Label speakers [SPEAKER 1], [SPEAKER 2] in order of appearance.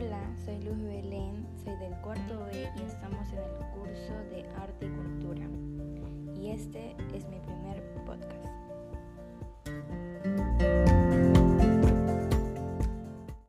[SPEAKER 1] Hola, soy Luz Belén, soy del cuarto B y estamos en el curso de Arte y Cultura. Y este es mi.